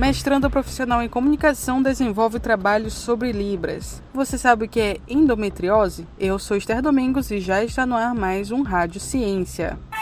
Mestrando profissional em comunicação desenvolve trabalhos sobre Libras. Você sabe o que é endometriose? Eu sou Esther Domingos e já está no ar mais um Rádio Ciência.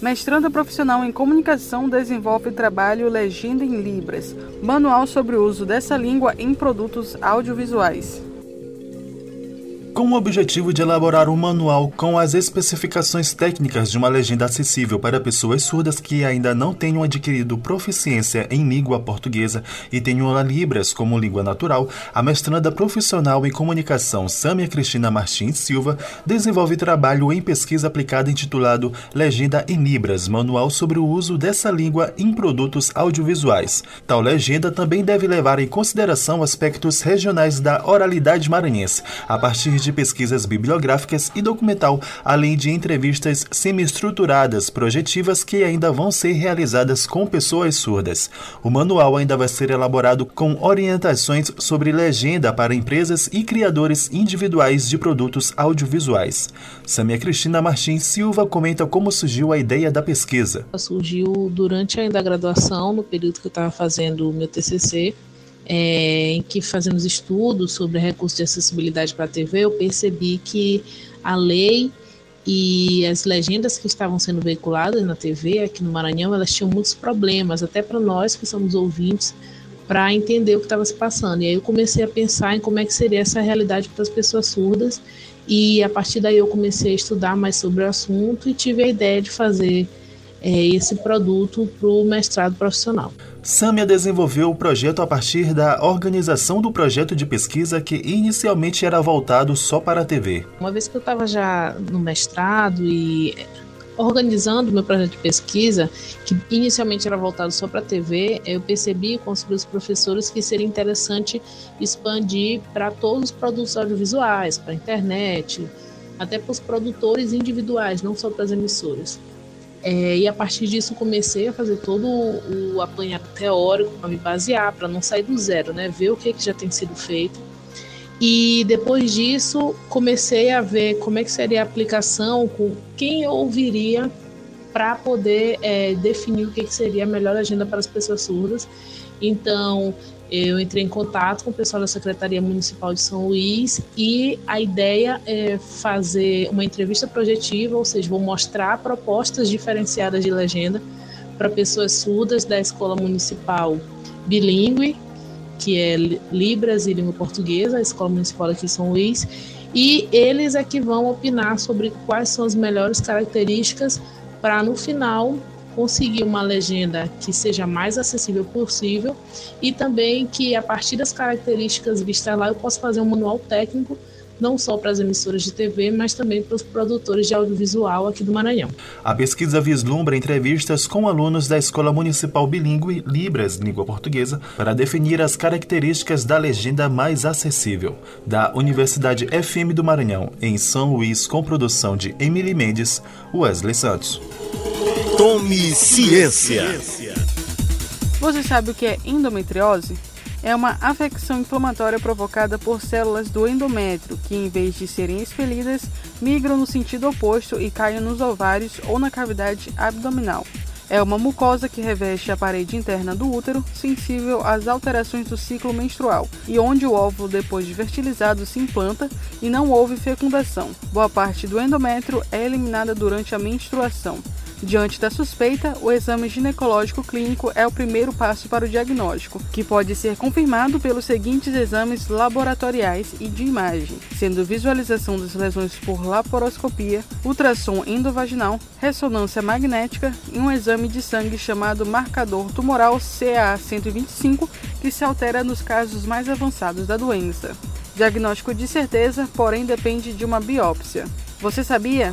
Mestranda profissional em comunicação desenvolve trabalho Legenda em Libras, manual sobre o uso dessa língua em produtos audiovisuais com o objetivo de elaborar um manual com as especificações técnicas de uma legenda acessível para pessoas surdas que ainda não tenham adquirido proficiência em língua portuguesa e tenham a Libras como língua natural, a mestranda profissional em comunicação Samia Cristina Martins Silva desenvolve trabalho em pesquisa aplicada intitulado Legenda em Libras, manual sobre o uso dessa língua em produtos audiovisuais. Tal legenda também deve levar em consideração aspectos regionais da oralidade maranhense, a partir de de pesquisas bibliográficas e documental, além de entrevistas semi-estruturadas projetivas que ainda vão ser realizadas com pessoas surdas. O manual ainda vai ser elaborado com orientações sobre legenda para empresas e criadores individuais de produtos audiovisuais. Samia Cristina Martins Silva comenta como surgiu a ideia da pesquisa. Surgiu durante ainda a graduação, no período que eu estava fazendo o meu TCC, é, em que fazemos estudos sobre recursos de acessibilidade para a TV, eu percebi que a lei e as legendas que estavam sendo veiculadas na TV aqui no Maranhão, elas tinham muitos problemas, até para nós que somos ouvintes, para entender o que estava se passando. E aí eu comecei a pensar em como é que seria essa realidade para as pessoas surdas, e a partir daí eu comecei a estudar mais sobre o assunto e tive a ideia de fazer é, esse produto para o mestrado profissional. Sâmia desenvolveu o projeto a partir da organização do projeto de pesquisa que inicialmente era voltado só para a TV. Uma vez que eu estava já no mestrado e organizando meu projeto de pesquisa, que inicialmente era voltado só para a TV, eu percebi com os meus professores que seria interessante expandir para todos os produtos audiovisuais, para a internet, até para os produtores individuais, não só para as emissoras. É, e a partir disso comecei a fazer todo o apanhado teórico para me basear, para não sair do zero, né? Ver o que, que já tem sido feito. E depois disso comecei a ver como é que seria a aplicação, com quem eu ouviria para poder é, definir o que, que seria a melhor agenda para as pessoas surdas. Então eu entrei em contato com o pessoal da Secretaria Municipal de São Luís e a ideia é fazer uma entrevista projetiva, ou seja, vou mostrar propostas diferenciadas de legenda para pessoas surdas da Escola Municipal Bilingue, que é Libras e Língua Portuguesa, a Escola Municipal aqui de São Luís, e eles é que vão opinar sobre quais são as melhores características para no final conseguir uma legenda que seja mais acessível possível e também que a partir das características vistas lá eu possa fazer um manual técnico não só para as emissoras de TV, mas também para os produtores de audiovisual aqui do Maranhão. A pesquisa vislumbra entrevistas com alunos da Escola Municipal Bilingue Libras, língua portuguesa, para definir as características da legenda mais acessível. Da Universidade FM do Maranhão, em São Luís, com produção de Emily Mendes, Wesley Santos. Tome ciência. Você sabe o que é endometriose? É uma afecção inflamatória provocada por células do endométrio que, em vez de serem expelidas, migram no sentido oposto e caem nos ovários ou na cavidade abdominal. É uma mucosa que reveste a parede interna do útero, sensível às alterações do ciclo menstrual, e onde o óvulo, depois de fertilizado, se implanta e não houve fecundação. Boa parte do endométrio é eliminada durante a menstruação. Diante da suspeita, o exame ginecológico clínico é o primeiro passo para o diagnóstico, que pode ser confirmado pelos seguintes exames laboratoriais e de imagem, sendo visualização das lesões por laparoscopia, ultrassom endovaginal, ressonância magnética e um exame de sangue chamado marcador tumoral CA125, que se altera nos casos mais avançados da doença. Diagnóstico de certeza, porém depende de uma biópsia. Você sabia?